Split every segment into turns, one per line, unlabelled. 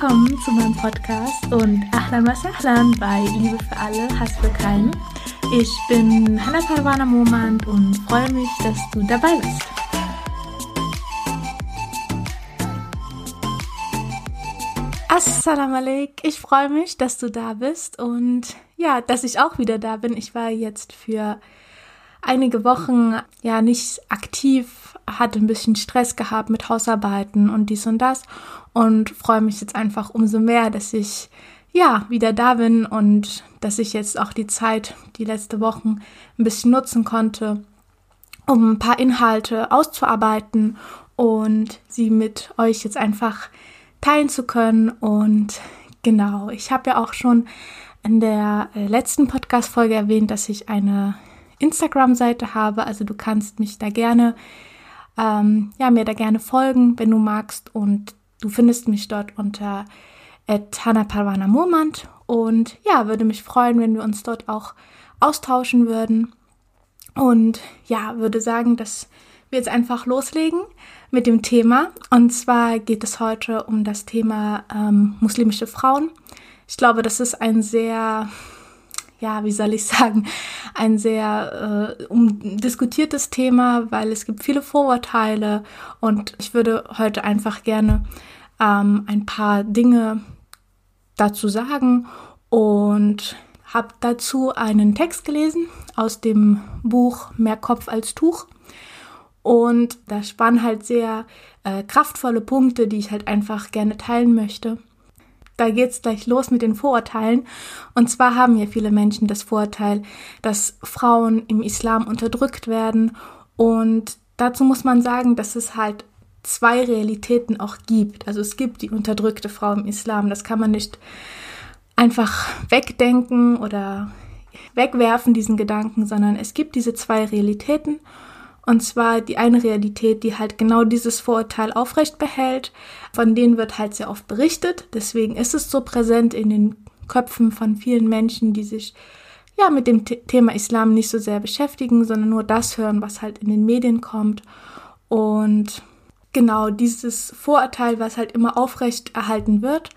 Willkommen zu meinem Podcast und Ahlan was Ahlan bei Liebe für alle, Hass für keinen. Ich bin Hannah Parwana Momand und freue mich, dass du dabei bist. Assalamu alaikum. Ich freue mich, dass du da bist und ja, dass ich auch wieder da bin. Ich war jetzt für einige Wochen ja nicht aktiv, hatte ein bisschen Stress gehabt mit Hausarbeiten und dies und das und freue mich jetzt einfach umso mehr, dass ich ja wieder da bin und dass ich jetzt auch die Zeit, die letzte Wochen ein bisschen nutzen konnte, um ein paar Inhalte auszuarbeiten und sie mit euch jetzt einfach teilen zu können. Und genau, ich habe ja auch schon in der äh, letzten Podcast-Folge erwähnt, dass ich eine Instagram-Seite habe. Also du kannst mich da gerne, ähm, ja, mir da gerne folgen, wenn du magst. Und du findest mich dort unter Tana Parwana Murmand. Und ja, würde mich freuen, wenn wir uns dort auch austauschen würden. Und ja, würde sagen, dass wir jetzt einfach loslegen mit dem Thema. Und zwar geht es heute um das Thema ähm, muslimische Frauen. Ich glaube, das ist ein sehr, ja, wie soll ich sagen, ein sehr äh, umdiskutiertes Thema, weil es gibt viele Vorurteile und ich würde heute einfach gerne ähm, ein paar Dinge dazu sagen und habe dazu einen Text gelesen aus dem Buch Mehr Kopf als Tuch und da waren halt sehr äh, kraftvolle Punkte, die ich halt einfach gerne teilen möchte. Da geht's gleich los mit den Vorurteilen. Und zwar haben ja viele Menschen das Vorurteil, dass Frauen im Islam unterdrückt werden. Und dazu muss man sagen, dass es halt zwei Realitäten auch gibt. Also es gibt die unterdrückte Frau im Islam. Das kann man nicht einfach wegdenken oder wegwerfen, diesen Gedanken, sondern es gibt diese zwei Realitäten. Und zwar die eine Realität, die halt genau dieses Vorurteil aufrecht behält. Von denen wird halt sehr oft berichtet. Deswegen ist es so präsent in den Köpfen von vielen Menschen, die sich ja mit dem Thema Islam nicht so sehr beschäftigen, sondern nur das hören, was halt in den Medien kommt. Und genau dieses Vorurteil, was halt immer aufrecht erhalten wird,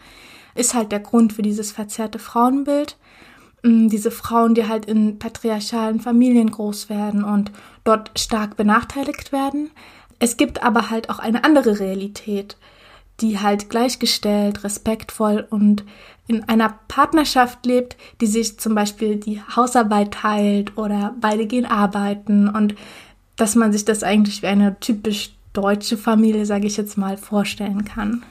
ist halt der Grund für dieses verzerrte Frauenbild. Diese Frauen, die halt in patriarchalen Familien groß werden und dort stark benachteiligt werden. Es gibt aber halt auch eine andere Realität, die halt gleichgestellt, respektvoll und in einer Partnerschaft lebt, die sich zum Beispiel die Hausarbeit teilt oder beide gehen arbeiten und dass man sich das eigentlich wie eine typisch deutsche Familie, sage ich jetzt mal, vorstellen kann.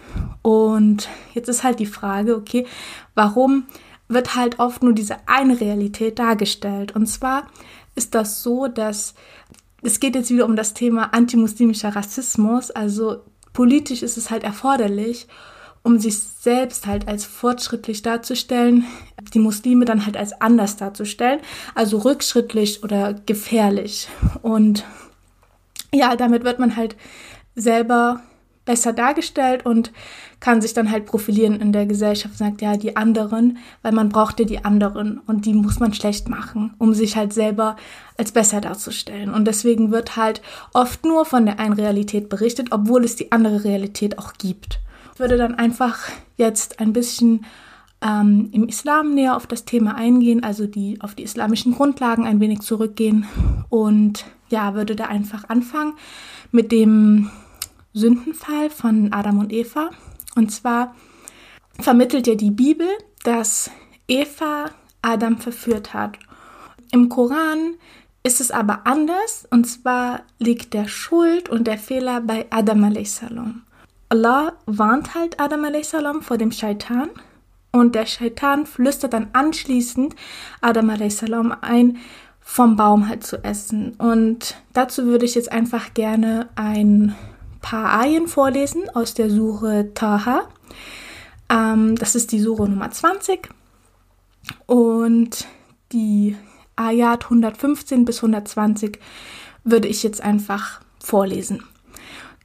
Und jetzt ist halt die Frage, okay, warum wird halt oft nur diese eine Realität dargestellt. Und zwar ist das so, dass es geht jetzt wieder um das Thema antimuslimischer Rassismus. Also politisch ist es halt erforderlich, um sich selbst halt als fortschrittlich darzustellen, die Muslime dann halt als anders darzustellen, also rückschrittlich oder gefährlich. Und ja, damit wird man halt selber besser dargestellt und kann sich dann halt profilieren in der Gesellschaft, sagt ja die anderen, weil man braucht ja die anderen und die muss man schlecht machen, um sich halt selber als besser darzustellen. Und deswegen wird halt oft nur von der einen Realität berichtet, obwohl es die andere Realität auch gibt. Ich würde dann einfach jetzt ein bisschen ähm, im Islam näher auf das Thema eingehen, also die auf die islamischen Grundlagen ein wenig zurückgehen und ja, würde da einfach anfangen mit dem Sündenfall von Adam und Eva. Und zwar vermittelt ja die Bibel, dass Eva Adam verführt hat. Im Koran ist es aber anders, und zwar liegt der Schuld und der Fehler bei Adam a.s. Allah warnt halt Adam a.s. vor dem Scheitan und der Scheitan flüstert dann anschließend Adam a.s. ein, vom Baum halt zu essen. Und dazu würde ich jetzt einfach gerne ein paar Ayen vorlesen aus der Suche Taha. Ähm, das ist die Suche Nummer 20. Und die Ayat 115 bis 120 würde ich jetzt einfach vorlesen.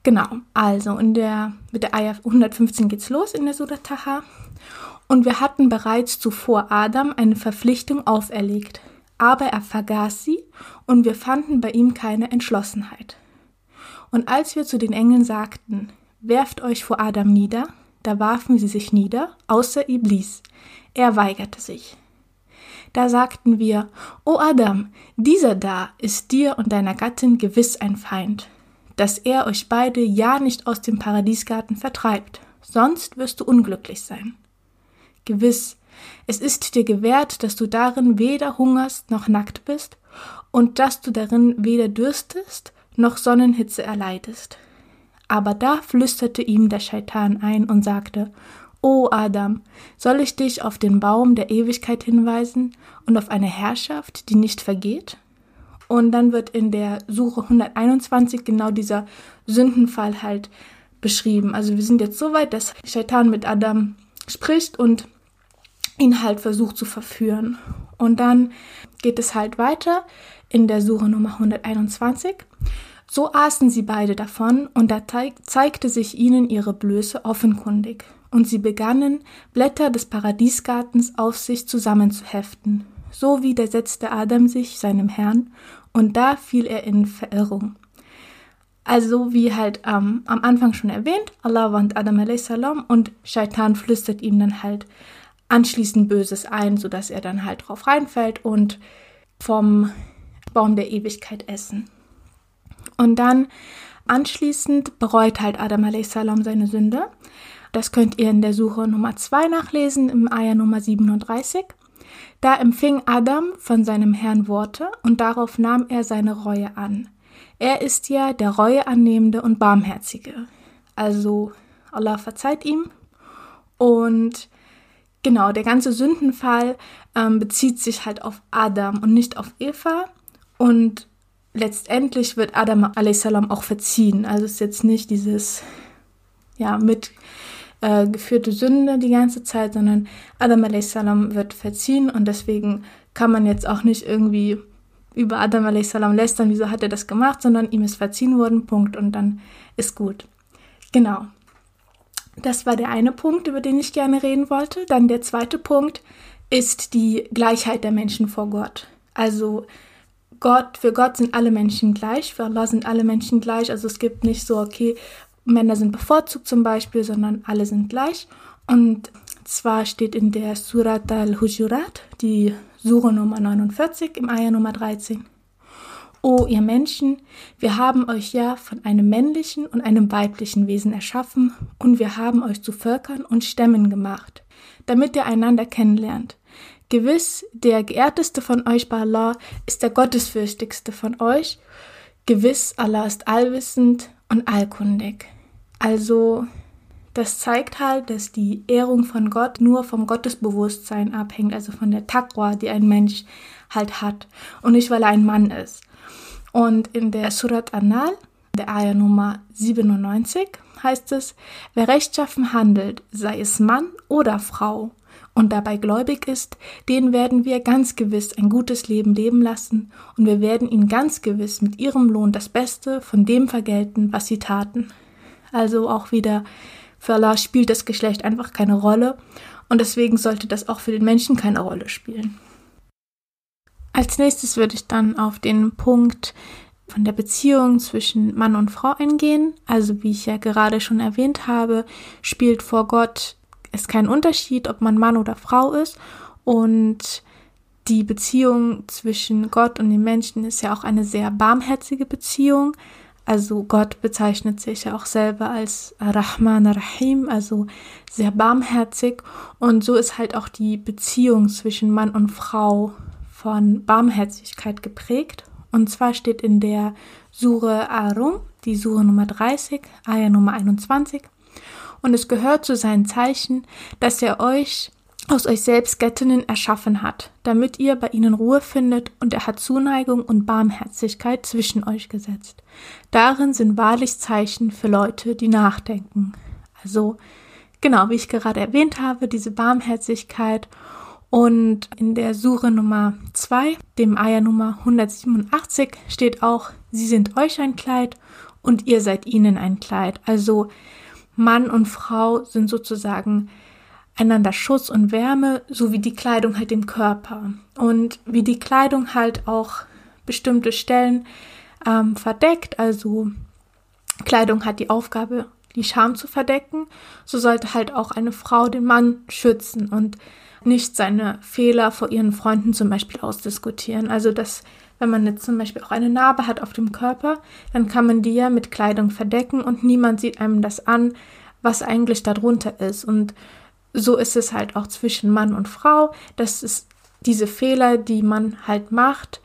Genau, also in der, mit der Ayat 115 geht's los in der Surah Taha. Und wir hatten bereits zuvor Adam eine Verpflichtung auferlegt, aber er vergaß sie und wir fanden bei ihm keine Entschlossenheit. Und als wir zu den Engeln sagten, werft euch vor Adam nieder, da warfen sie sich nieder, außer Iblis. Er weigerte sich. Da sagten wir, O Adam, dieser da ist dir und deiner Gattin gewiss ein Feind, dass er euch beide ja nicht aus dem Paradiesgarten vertreibt, sonst wirst du unglücklich sein. Gewiss, es ist dir gewährt, dass du darin weder hungerst noch nackt bist, und dass du darin weder dürstest noch Sonnenhitze erleidest. Aber da flüsterte ihm der Scheitan ein und sagte, O Adam, soll ich dich auf den Baum der Ewigkeit hinweisen und auf eine Herrschaft, die nicht vergeht? Und dann wird in der Suche 121 genau dieser Sündenfall halt beschrieben. Also wir sind jetzt so weit, dass Shaitan mit Adam spricht und ihn halt versucht zu verführen. Und dann geht es halt weiter in der Suche Nummer 121. So aßen sie beide davon, und da zeigte sich ihnen ihre Blöße offenkundig, und sie begannen, Blätter des Paradiesgartens auf sich zusammenzuheften. So widersetzte Adam sich seinem Herrn, und da fiel er in Verirrung. Also wie halt ähm, am Anfang schon erwähnt, Allah warnt Adam a.s. und Shaitan flüstert ihm dann halt anschließend Böses ein, sodass er dann halt drauf reinfällt und vom Baum der Ewigkeit essen. Und dann anschließend bereut halt Adam a.s. seine Sünde. Das könnt ihr in der Suche Nummer 2 nachlesen, im Eier Nummer 37. Da empfing Adam von seinem Herrn Worte und darauf nahm er seine Reue an. Er ist ja der Reue annehmende und barmherzige. Also Allah verzeiht ihm und genau, der ganze Sündenfall ähm, bezieht sich halt auf Adam und nicht auf Eva. Und letztendlich wird Adam a.s. auch verziehen. Also ist jetzt nicht dieses, ja, mit äh, geführte Sünde die ganze Zeit, sondern Adam a.s. wird verziehen und deswegen kann man jetzt auch nicht irgendwie über Adam a.s. lästern, wieso hat er das gemacht, sondern ihm ist verziehen worden, Punkt, und dann ist gut. Genau. Das war der eine Punkt, über den ich gerne reden wollte. Dann der zweite Punkt ist die Gleichheit der Menschen vor Gott. Also Gott, für Gott sind alle Menschen gleich, für Allah sind alle Menschen gleich. Also es gibt nicht so, okay, Männer sind bevorzugt zum Beispiel, sondern alle sind gleich. Und zwar steht in der Surat al-Hujurat, die Sure Nummer 49 im Ayah Nummer 13. O ihr Menschen, wir haben euch ja von einem männlichen und einem weiblichen Wesen erschaffen, und wir haben euch zu Völkern und Stämmen gemacht, damit ihr einander kennenlernt. Gewiss, der geehrteste von euch bei Allah ist der gottesfürchtigste von euch. Gewiss, Allah ist allwissend und allkundig. Also, das zeigt halt, dass die Ehrung von Gott nur vom Gottesbewusstsein abhängt, also von der Taqwa, die ein Mensch halt hat und nicht, weil er ein Mann ist. Und in der Surat Anal, der Ayah Nummer 97, heißt es, wer rechtschaffen handelt, sei es Mann oder Frau, und dabei gläubig ist, den werden wir ganz gewiss ein gutes Leben leben lassen, und wir werden ihn ganz gewiss mit ihrem Lohn das Beste von dem vergelten, was sie taten. Also auch wieder für Allah spielt das Geschlecht einfach keine Rolle, und deswegen sollte das auch für den Menschen keine Rolle spielen. Als nächstes würde ich dann auf den Punkt von der Beziehung zwischen Mann und Frau eingehen. Also wie ich ja gerade schon erwähnt habe, spielt vor Gott ist kein Unterschied, ob man Mann oder Frau ist. Und die Beziehung zwischen Gott und den Menschen ist ja auch eine sehr barmherzige Beziehung. Also Gott bezeichnet sich ja auch selber als Rahman Rahim, also sehr barmherzig. Und so ist halt auch die Beziehung zwischen Mann und Frau von Barmherzigkeit geprägt. Und zwar steht in der Sure Arum, die Sure Nummer 30, Ayah Nummer 21, und es gehört zu seinen Zeichen, dass er euch aus euch selbst Göttinnen erschaffen hat, damit ihr bei ihnen Ruhe findet, und er hat Zuneigung und Barmherzigkeit zwischen euch gesetzt. Darin sind wahrlich Zeichen für Leute, die nachdenken. Also, genau, wie ich gerade erwähnt habe, diese Barmherzigkeit und in der Sure Nummer 2, dem Eier Nummer 187, steht auch, sie sind euch ein Kleid und ihr seid ihnen ein Kleid. Also Mann und Frau sind sozusagen einander Schutz und Wärme, so wie die Kleidung halt dem Körper. Und wie die Kleidung halt auch bestimmte Stellen ähm, verdeckt, also Kleidung hat die Aufgabe, die Scham zu verdecken, so sollte halt auch eine Frau den Mann schützen und nicht seine Fehler vor ihren Freunden zum Beispiel ausdiskutieren. Also dass, wenn man jetzt zum Beispiel auch eine Narbe hat auf dem Körper, dann kann man die ja mit Kleidung verdecken und niemand sieht einem das an, was eigentlich darunter ist. Und so ist es halt auch zwischen Mann und Frau, dass es diese Fehler, die man halt macht,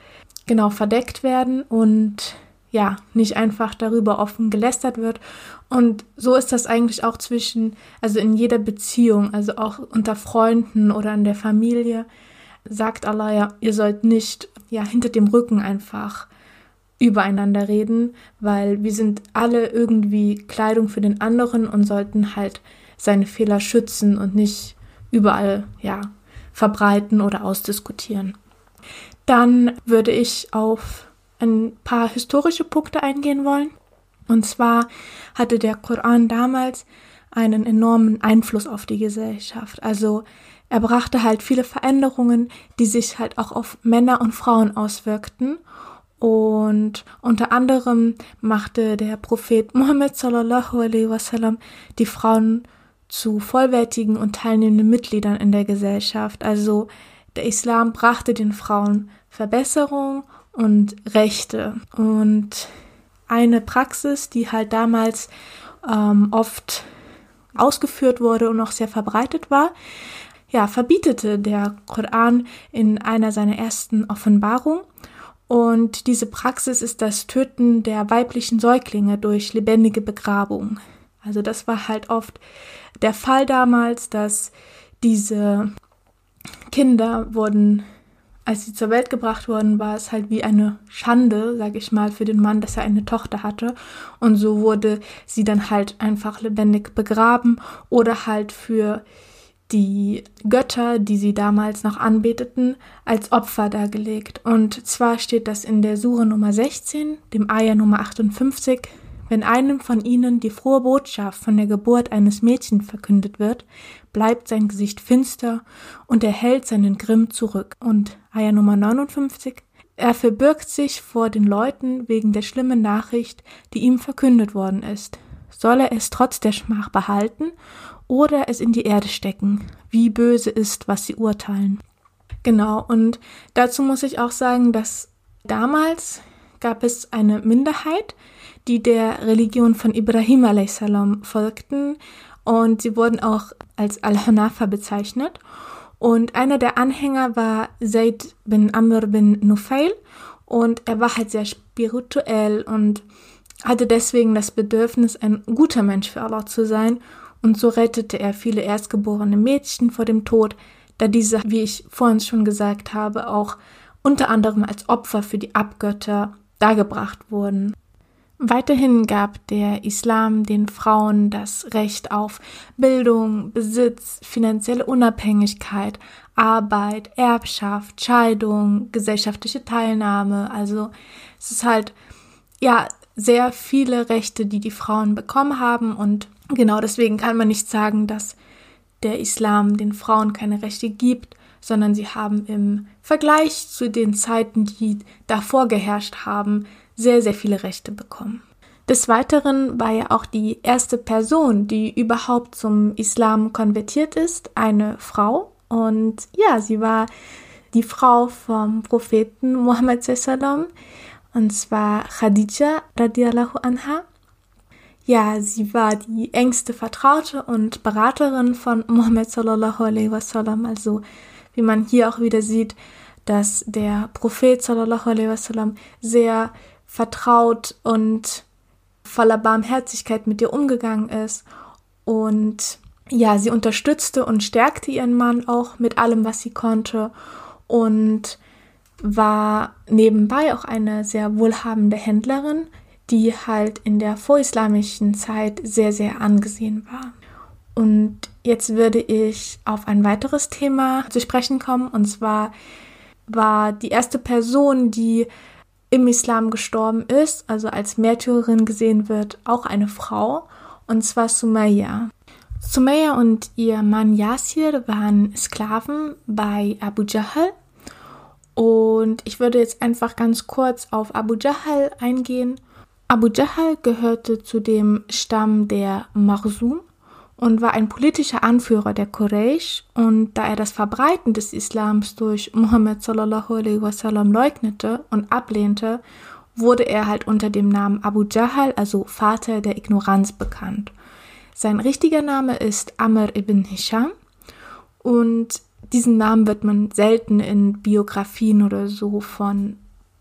genau verdeckt werden und ja, nicht einfach darüber offen gelästert wird. Und so ist das eigentlich auch zwischen, also in jeder Beziehung, also auch unter Freunden oder in der Familie, sagt Allah ja, ihr sollt nicht ja hinter dem Rücken einfach übereinander reden, weil wir sind alle irgendwie Kleidung für den anderen und sollten halt seine Fehler schützen und nicht überall ja verbreiten oder ausdiskutieren. Dann würde ich auf ein paar historische Punkte eingehen wollen. Und zwar hatte der Koran damals einen enormen Einfluss auf die Gesellschaft. Also er brachte halt viele Veränderungen, die sich halt auch auf Männer und Frauen auswirkten. Und unter anderem machte der Prophet Muhammad sallallahu alaihi wasallam die Frauen zu vollwertigen und teilnehmenden Mitgliedern in der Gesellschaft. Also der Islam brachte den Frauen Verbesserung und Rechte. Und eine Praxis, die halt damals ähm, oft ausgeführt wurde und auch sehr verbreitet war, ja, verbietete der Koran in einer seiner ersten Offenbarungen. Und diese Praxis ist das Töten der weiblichen Säuglinge durch lebendige Begrabung. Also das war halt oft der Fall damals, dass diese Kinder wurden als sie zur Welt gebracht wurden, war es halt wie eine Schande, sag ich mal, für den Mann, dass er eine Tochter hatte. Und so wurde sie dann halt einfach lebendig begraben oder halt für die Götter, die sie damals noch anbeteten, als Opfer dargelegt. Und zwar steht das in der Sure Nummer 16, dem Ayah Nummer 58, wenn einem von ihnen die frohe Botschaft von der Geburt eines Mädchens verkündet wird, bleibt sein Gesicht finster und er hält seinen Grimm zurück. Und Eier Nummer 59, er verbirgt sich vor den Leuten wegen der schlimmen Nachricht, die ihm verkündet worden ist. Soll er es trotz der Schmach behalten oder es in die Erde stecken? Wie böse ist, was sie urteilen. Genau, und dazu muss ich auch sagen, dass damals gab es eine Minderheit, die der Religion von Ibrahim a.s. folgten und sie wurden auch als Al-Hanafa bezeichnet. Und einer der Anhänger war Zayd bin Amr bin Nufail und er war halt sehr spirituell und hatte deswegen das Bedürfnis, ein guter Mensch für Allah zu sein und so rettete er viele erstgeborene Mädchen vor dem Tod, da diese, wie ich vorhin schon gesagt habe, auch unter anderem als Opfer für die Abgötter dargebracht wurden. Weiterhin gab der Islam den Frauen das Recht auf Bildung, Besitz, finanzielle Unabhängigkeit, Arbeit, Erbschaft, Scheidung, gesellschaftliche Teilnahme. Also es ist halt ja sehr viele Rechte, die die Frauen bekommen haben und genau deswegen kann man nicht sagen, dass der Islam den Frauen keine Rechte gibt, sondern sie haben im Vergleich zu den Zeiten, die davor geherrscht haben, sehr, sehr viele Rechte bekommen. Des Weiteren war ja auch die erste Person, die überhaupt zum Islam konvertiert ist, eine Frau. Und ja, sie war die Frau vom Propheten Muhammad sallam, und zwar Khadija radiallahu anha. Ja, sie war die engste Vertraute und Beraterin von Muhammad sallallahu alaihi wasallam. Also, wie man hier auch wieder sieht, dass der Prophet sallallahu alaihi wasallam sehr vertraut und voller Barmherzigkeit mit ihr umgegangen ist und ja, sie unterstützte und stärkte ihren Mann auch mit allem, was sie konnte und war nebenbei auch eine sehr wohlhabende Händlerin, die halt in der vorislamischen Zeit sehr, sehr angesehen war. Und jetzt würde ich auf ein weiteres Thema zu sprechen kommen, und zwar war die erste Person, die im Islam gestorben ist, also als Märtyrerin gesehen wird, auch eine Frau, und zwar Sumaya. Sumaya und ihr Mann Yasir waren Sklaven bei Abu Jahl. Und ich würde jetzt einfach ganz kurz auf Abu Jahl eingehen. Abu Jahl gehörte zu dem Stamm der Marsum und war ein politischer Anführer der Quraysh und da er das Verbreiten des Islams durch Muhammad sallallahu alaihi wasallam leugnete und ablehnte, wurde er halt unter dem Namen Abu Jahl, also Vater der Ignoranz, bekannt. Sein richtiger Name ist Amr ibn Hisham und diesen Namen wird man selten in Biografien oder so von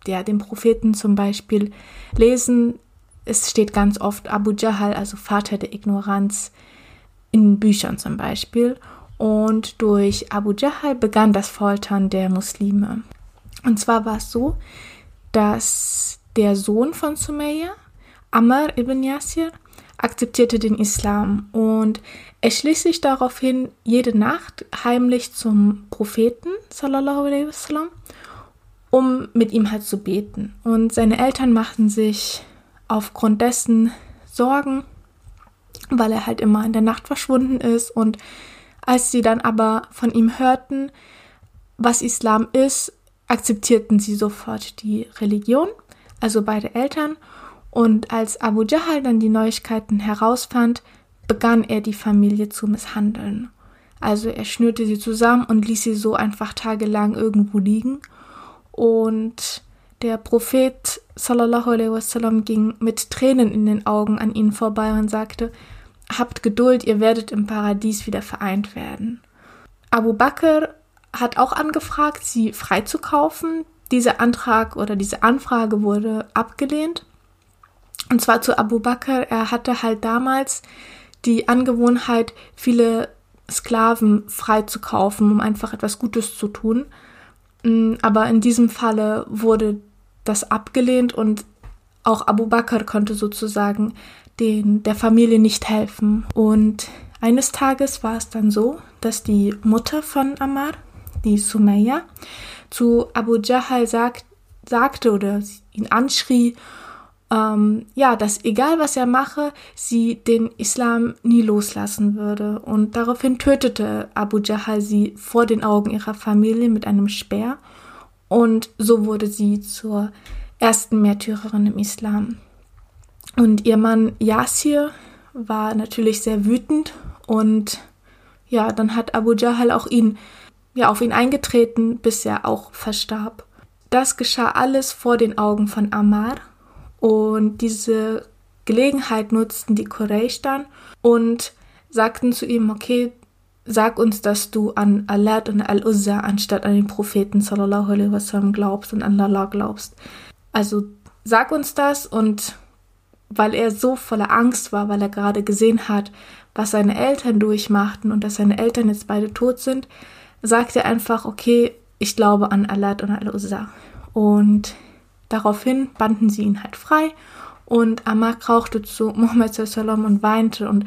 ja, dem Propheten zum Beispiel lesen. Es steht ganz oft Abu Jahl, also Vater der Ignoranz, in Büchern zum Beispiel. Und durch Abu Jahl begann das Foltern der Muslime. Und zwar war es so, dass der Sohn von Sumayya, Amr ibn Yasir, akzeptierte den Islam und er schließt sich daraufhin jede Nacht heimlich zum Propheten, sallallahu alaihi wasallam, um mit ihm halt zu beten. Und seine Eltern machten sich aufgrund dessen Sorgen, weil er halt immer in der Nacht verschwunden ist. Und als sie dann aber von ihm hörten, was Islam ist, akzeptierten sie sofort die Religion, also beide Eltern. Und als Abu Jahl dann die Neuigkeiten herausfand, begann er die Familie zu misshandeln. Also er schnürte sie zusammen und ließ sie so einfach tagelang irgendwo liegen und der Prophet sallallahu alaihi wasallam ging mit Tränen in den Augen an ihnen vorbei und sagte: Habt Geduld, ihr werdet im Paradies wieder vereint werden. Abu Bakr hat auch angefragt, sie freizukaufen. Dieser Antrag oder diese Anfrage wurde abgelehnt. Und zwar zu Abu Bakr. Er hatte halt damals die Angewohnheit, viele Sklaven freizukaufen, um einfach etwas Gutes zu tun. Mm, aber in diesem Falle wurde das abgelehnt und auch Abu Bakr konnte sozusagen den, der Familie nicht helfen. Und eines Tages war es dann so, dass die Mutter von Ammar, die Sumayya, zu Abu Jahl sagt, sagte oder ihn anschrie ähm, ja, dass egal was er mache, sie den Islam nie loslassen würde. Und daraufhin tötete Abu Jahl sie vor den Augen ihrer Familie mit einem Speer. Und so wurde sie zur ersten Märtyrerin im Islam. Und ihr Mann Yasir war natürlich sehr wütend und ja, dann hat Abu Jahl auch ihn, ja, auf ihn eingetreten, bis er auch verstarb. Das geschah alles vor den Augen von Ammar und diese Gelegenheit nutzten die Quraysh dann und sagten zu ihm, okay, sag uns, dass du an Alad und Al-Uzza anstatt an den Propheten sallallahu alaihi wasallam glaubst und an Allah glaubst. Also sag uns das und weil er so voller Angst war, weil er gerade gesehen hat, was seine Eltern durchmachten und dass seine Eltern jetzt beide tot sind, sagt er einfach, okay, ich glaube an Alad und Al-Uzza. Und Daraufhin banden sie ihn halt frei und Amak rauchte zu Muhammad sallam und weinte und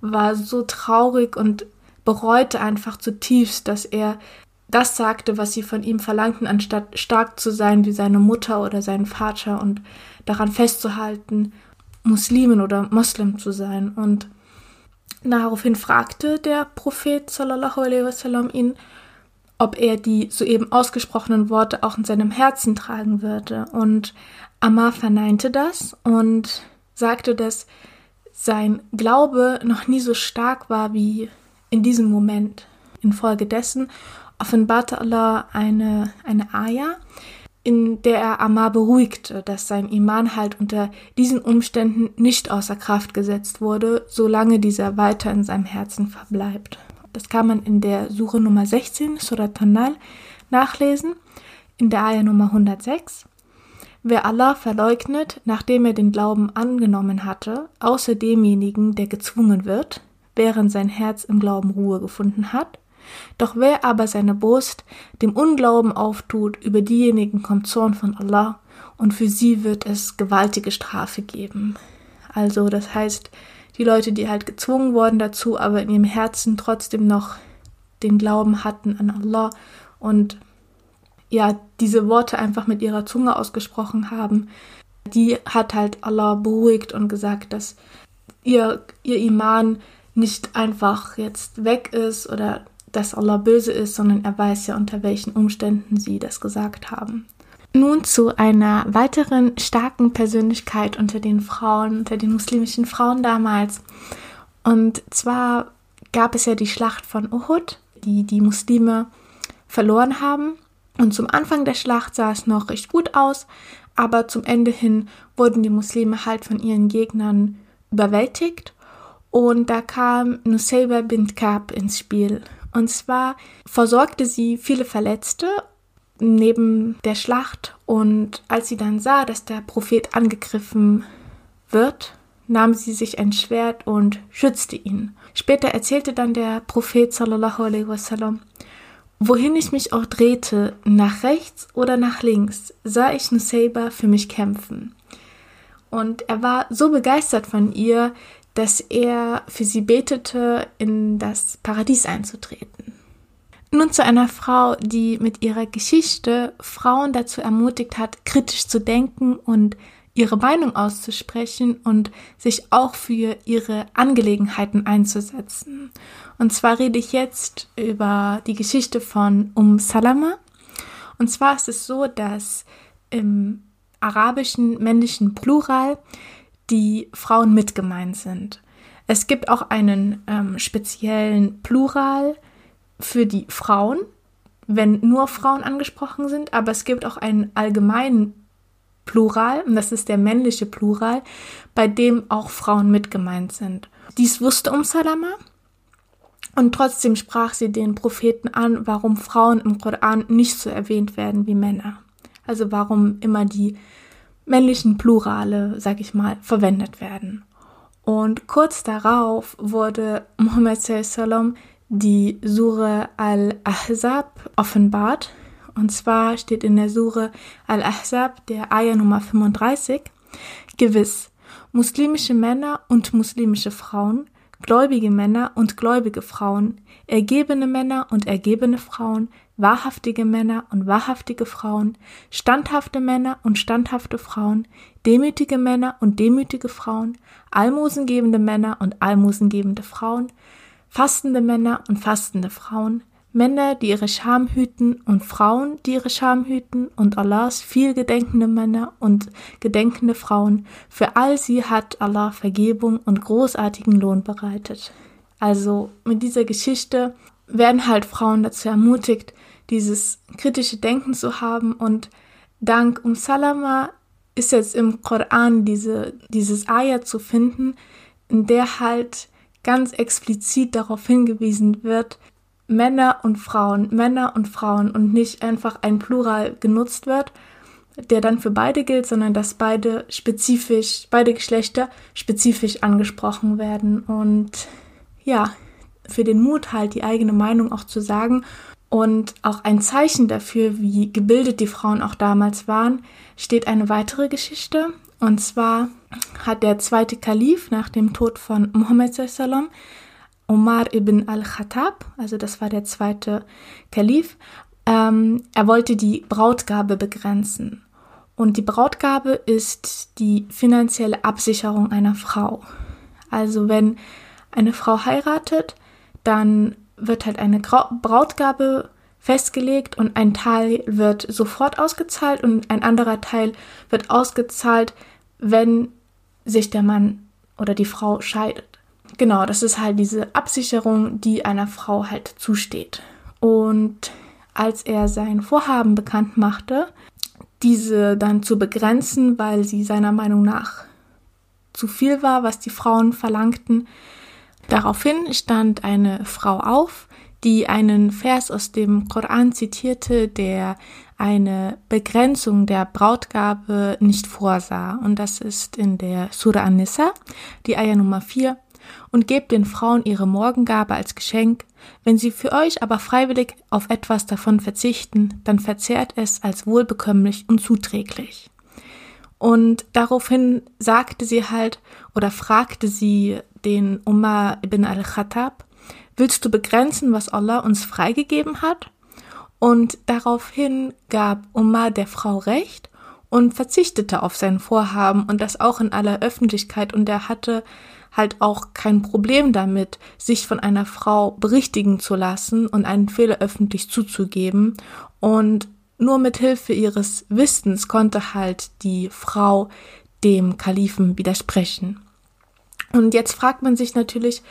war so traurig und bereute einfach zutiefst, dass er das sagte, was sie von ihm verlangten, anstatt stark zu sein wie seine Mutter oder sein Vater und daran festzuhalten, Muslimen oder Moslem zu sein. Und daraufhin fragte der Prophet sallallahu alaihi wasallam ihn, ob er die soeben ausgesprochenen Worte auch in seinem Herzen tragen würde. Und Ammar verneinte das und sagte, dass sein Glaube noch nie so stark war wie in diesem Moment. Infolgedessen offenbarte Allah eine, eine Ayah, in der er Ammar beruhigte, dass sein Iman halt unter diesen Umständen nicht außer Kraft gesetzt wurde, solange dieser weiter in seinem Herzen verbleibt. Das kann man in der Suche Nummer 16, Surat Tanal, nachlesen, in der Ayah Nummer 106. Wer Allah verleugnet, nachdem er den Glauben angenommen hatte, außer demjenigen, der gezwungen wird, während sein Herz im Glauben Ruhe gefunden hat, doch wer aber seine Brust dem Unglauben auftut, über diejenigen kommt Zorn von Allah und für sie wird es gewaltige Strafe geben. Also das heißt, die Leute, die halt gezwungen wurden dazu, aber in ihrem Herzen trotzdem noch den Glauben hatten an Allah und ja, diese Worte einfach mit ihrer Zunge ausgesprochen haben, die hat halt Allah beruhigt und gesagt, dass ihr, ihr Iman nicht einfach jetzt weg ist oder dass Allah böse ist, sondern er weiß ja, unter welchen Umständen sie das gesagt haben. Nun zu einer weiteren starken Persönlichkeit unter den Frauen, unter den muslimischen Frauen damals. Und zwar gab es ja die Schlacht von Uhud, die die Muslime verloren haben. Und zum Anfang der Schlacht sah es noch recht gut aus, aber zum Ende hin wurden die Muslime halt von ihren Gegnern überwältigt. Und da kam Nusayba bint Kab ins Spiel. Und zwar versorgte sie viele Verletzte neben der Schlacht. Und als sie dann sah, dass der Prophet angegriffen wird, nahm sie sich ein Schwert und schützte ihn. Später erzählte dann der Prophet sallallahu alaihi wasallam, wohin ich mich auch drehte, nach rechts oder nach links, sah ich Nusayba für mich kämpfen. Und er war so begeistert von ihr, dass er für sie betete, in das Paradies einzutreten. Nun zu einer Frau, die mit ihrer Geschichte Frauen dazu ermutigt hat, kritisch zu denken und ihre Meinung auszusprechen und sich auch für ihre Angelegenheiten einzusetzen. Und zwar rede ich jetzt über die Geschichte von Um Salama. Und zwar ist es so, dass im arabischen männlichen Plural die Frauen mit gemeint sind. Es gibt auch einen ähm, speziellen Plural für die Frauen, wenn nur Frauen angesprochen sind, aber es gibt auch einen allgemeinen Plural, und das ist der männliche Plural, bei dem auch Frauen mit gemeint sind. Dies wusste Um Salama und trotzdem sprach sie den Propheten an, warum Frauen im Koran nicht so erwähnt werden wie Männer. Also warum immer die männlichen Plurale, sag ich mal, verwendet werden. Und kurz darauf wurde Muhammad sallam die Sure al-Ahzab offenbart, und zwar steht in der Sure Al-Ahzab, der Ayah Nummer 35, Gewiss, muslimische Männer und muslimische Frauen, gläubige Männer und gläubige Frauen, ergebene Männer und ergebene Frauen, wahrhaftige Männer und wahrhaftige Frauen, standhafte Männer und standhafte Frauen, demütige Männer und demütige Frauen, almosengebende Männer und almosengebende Frauen, fastende Männer und fastende Frauen, Männer, die ihre Scham hüten und Frauen, die ihre Scham hüten und Allahs viel gedenkende Männer und gedenkende Frauen. Für all sie hat Allah Vergebung und großartigen Lohn bereitet. Also mit dieser Geschichte werden halt Frauen dazu ermutigt, dieses kritische Denken zu haben und dank Um Salama ist jetzt im Koran diese, dieses Ayah zu finden, in der halt ganz explizit darauf hingewiesen wird, Männer und Frauen, Männer und Frauen und nicht einfach ein Plural genutzt wird, der dann für beide gilt, sondern dass beide spezifisch, beide Geschlechter spezifisch angesprochen werden und ja, für den Mut halt die eigene Meinung auch zu sagen und auch ein Zeichen dafür, wie gebildet die Frauen auch damals waren, steht eine weitere Geschichte. Und zwar hat der zweite Kalif nach dem Tod von Mohammed sallam Omar ibn al-Khattab, also das war der zweite Kalif, ähm, er wollte die Brautgabe begrenzen. Und die Brautgabe ist die finanzielle Absicherung einer Frau. Also wenn eine Frau heiratet, dann wird halt eine Brautgabe festgelegt und ein Teil wird sofort ausgezahlt und ein anderer Teil wird ausgezahlt, wenn sich der Mann oder die Frau scheidet. Genau, das ist halt diese Absicherung, die einer Frau halt zusteht. Und als er sein Vorhaben bekannt machte, diese dann zu begrenzen, weil sie seiner Meinung nach zu viel war, was die Frauen verlangten. Daraufhin stand eine Frau auf, die einen Vers aus dem Koran zitierte, der eine Begrenzung der Brautgabe nicht vorsah. Und das ist in der Surah An-Nisa, die Ayah Nummer 4 und gebt den Frauen ihre Morgengabe als Geschenk. Wenn sie für euch aber freiwillig auf etwas davon verzichten, dann verzehrt es als wohlbekömmlich und zuträglich. Und daraufhin sagte sie halt oder fragte sie den Umar ibn al-Khattab, willst du begrenzen, was Allah uns freigegeben hat? Und daraufhin gab Umar der Frau recht und verzichtete auf sein Vorhaben und das auch in aller Öffentlichkeit und er hatte halt auch kein Problem damit, sich von einer Frau berichtigen zu lassen und einen Fehler öffentlich zuzugeben. Und nur mit Hilfe ihres Wissens konnte halt die Frau dem Kalifen widersprechen. Und jetzt fragt man sich natürlich,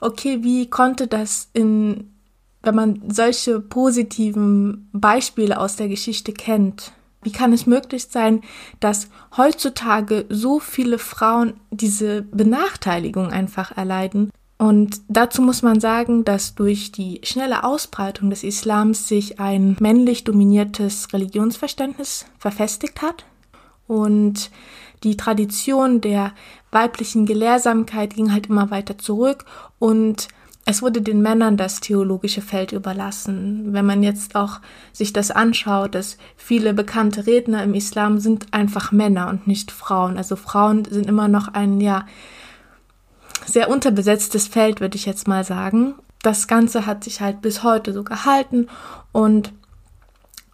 okay, wie konnte das in, wenn man solche positiven Beispiele aus der Geschichte kennt, wie kann es möglich sein, dass heutzutage so viele Frauen diese Benachteiligung einfach erleiden? Und dazu muss man sagen, dass durch die schnelle Ausbreitung des Islams sich ein männlich dominiertes Religionsverständnis verfestigt hat und die Tradition der weiblichen Gelehrsamkeit ging halt immer weiter zurück und es wurde den Männern das theologische Feld überlassen. Wenn man jetzt auch sich das anschaut, dass viele bekannte Redner im Islam sind einfach Männer und nicht Frauen. Also Frauen sind immer noch ein, ja, sehr unterbesetztes Feld, würde ich jetzt mal sagen. Das Ganze hat sich halt bis heute so gehalten und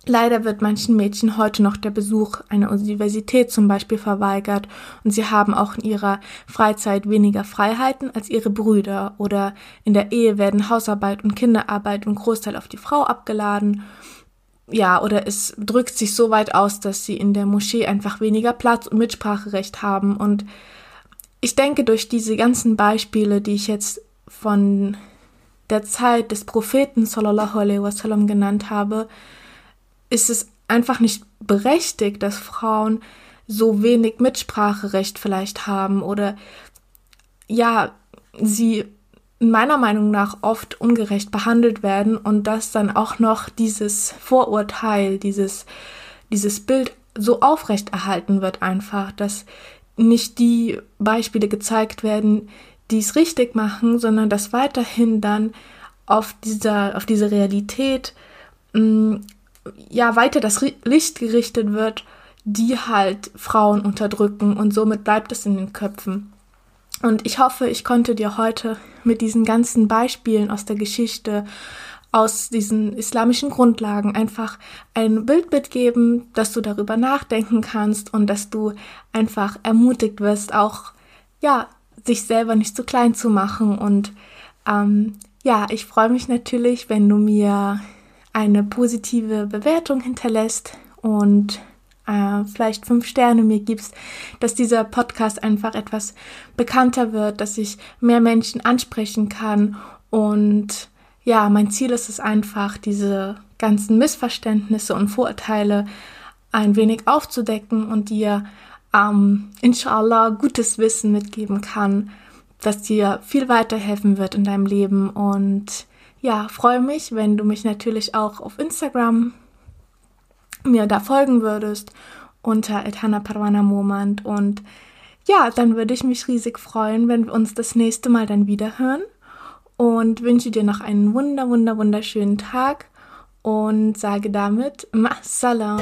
Leider wird manchen Mädchen heute noch der Besuch einer Universität zum Beispiel verweigert und sie haben auch in ihrer Freizeit weniger Freiheiten als ihre Brüder oder in der Ehe werden Hausarbeit und Kinderarbeit im Großteil auf die Frau abgeladen. Ja, oder es drückt sich so weit aus, dass sie in der Moschee einfach weniger Platz und Mitspracherecht haben und ich denke, durch diese ganzen Beispiele, die ich jetzt von der Zeit des Propheten sallallahu alaihi wasallam genannt habe, ist es einfach nicht berechtigt, dass Frauen so wenig Mitspracherecht vielleicht haben oder ja, sie meiner Meinung nach oft ungerecht behandelt werden und dass dann auch noch dieses Vorurteil, dieses, dieses Bild so aufrechterhalten wird einfach, dass nicht die Beispiele gezeigt werden, die es richtig machen, sondern dass weiterhin dann auf dieser, auf diese Realität mh, mm, ja weiter das Licht gerichtet wird, die halt Frauen unterdrücken und somit bleibt es in den Köpfen. Und ich hoffe, ich konnte dir heute mit diesen ganzen Beispielen aus der Geschichte, aus diesen islamischen Grundlagen einfach ein Bild mitgeben, dass du darüber nachdenken kannst und dass du einfach ermutigt wirst, auch ja, sich selber nicht zu klein zu machen. Und ähm, ja, ich freue mich natürlich, wenn du mir eine positive Bewertung hinterlässt und äh, vielleicht fünf Sterne mir gibst, dass dieser Podcast einfach etwas bekannter wird, dass ich mehr Menschen ansprechen kann. Und ja, mein Ziel ist es einfach, diese ganzen Missverständnisse und Vorurteile ein wenig aufzudecken und dir ähm, inshallah gutes Wissen mitgeben kann, das dir viel weiterhelfen wird in deinem Leben und ja, freue mich, wenn du mich natürlich auch auf Instagram mir da folgen würdest unter Etana Parwana Momand und ja, dann würde ich mich riesig freuen, wenn wir uns das nächste Mal dann wieder hören und wünsche dir noch einen wunder, wunder, wunderschönen Tag und sage damit Ma Salam.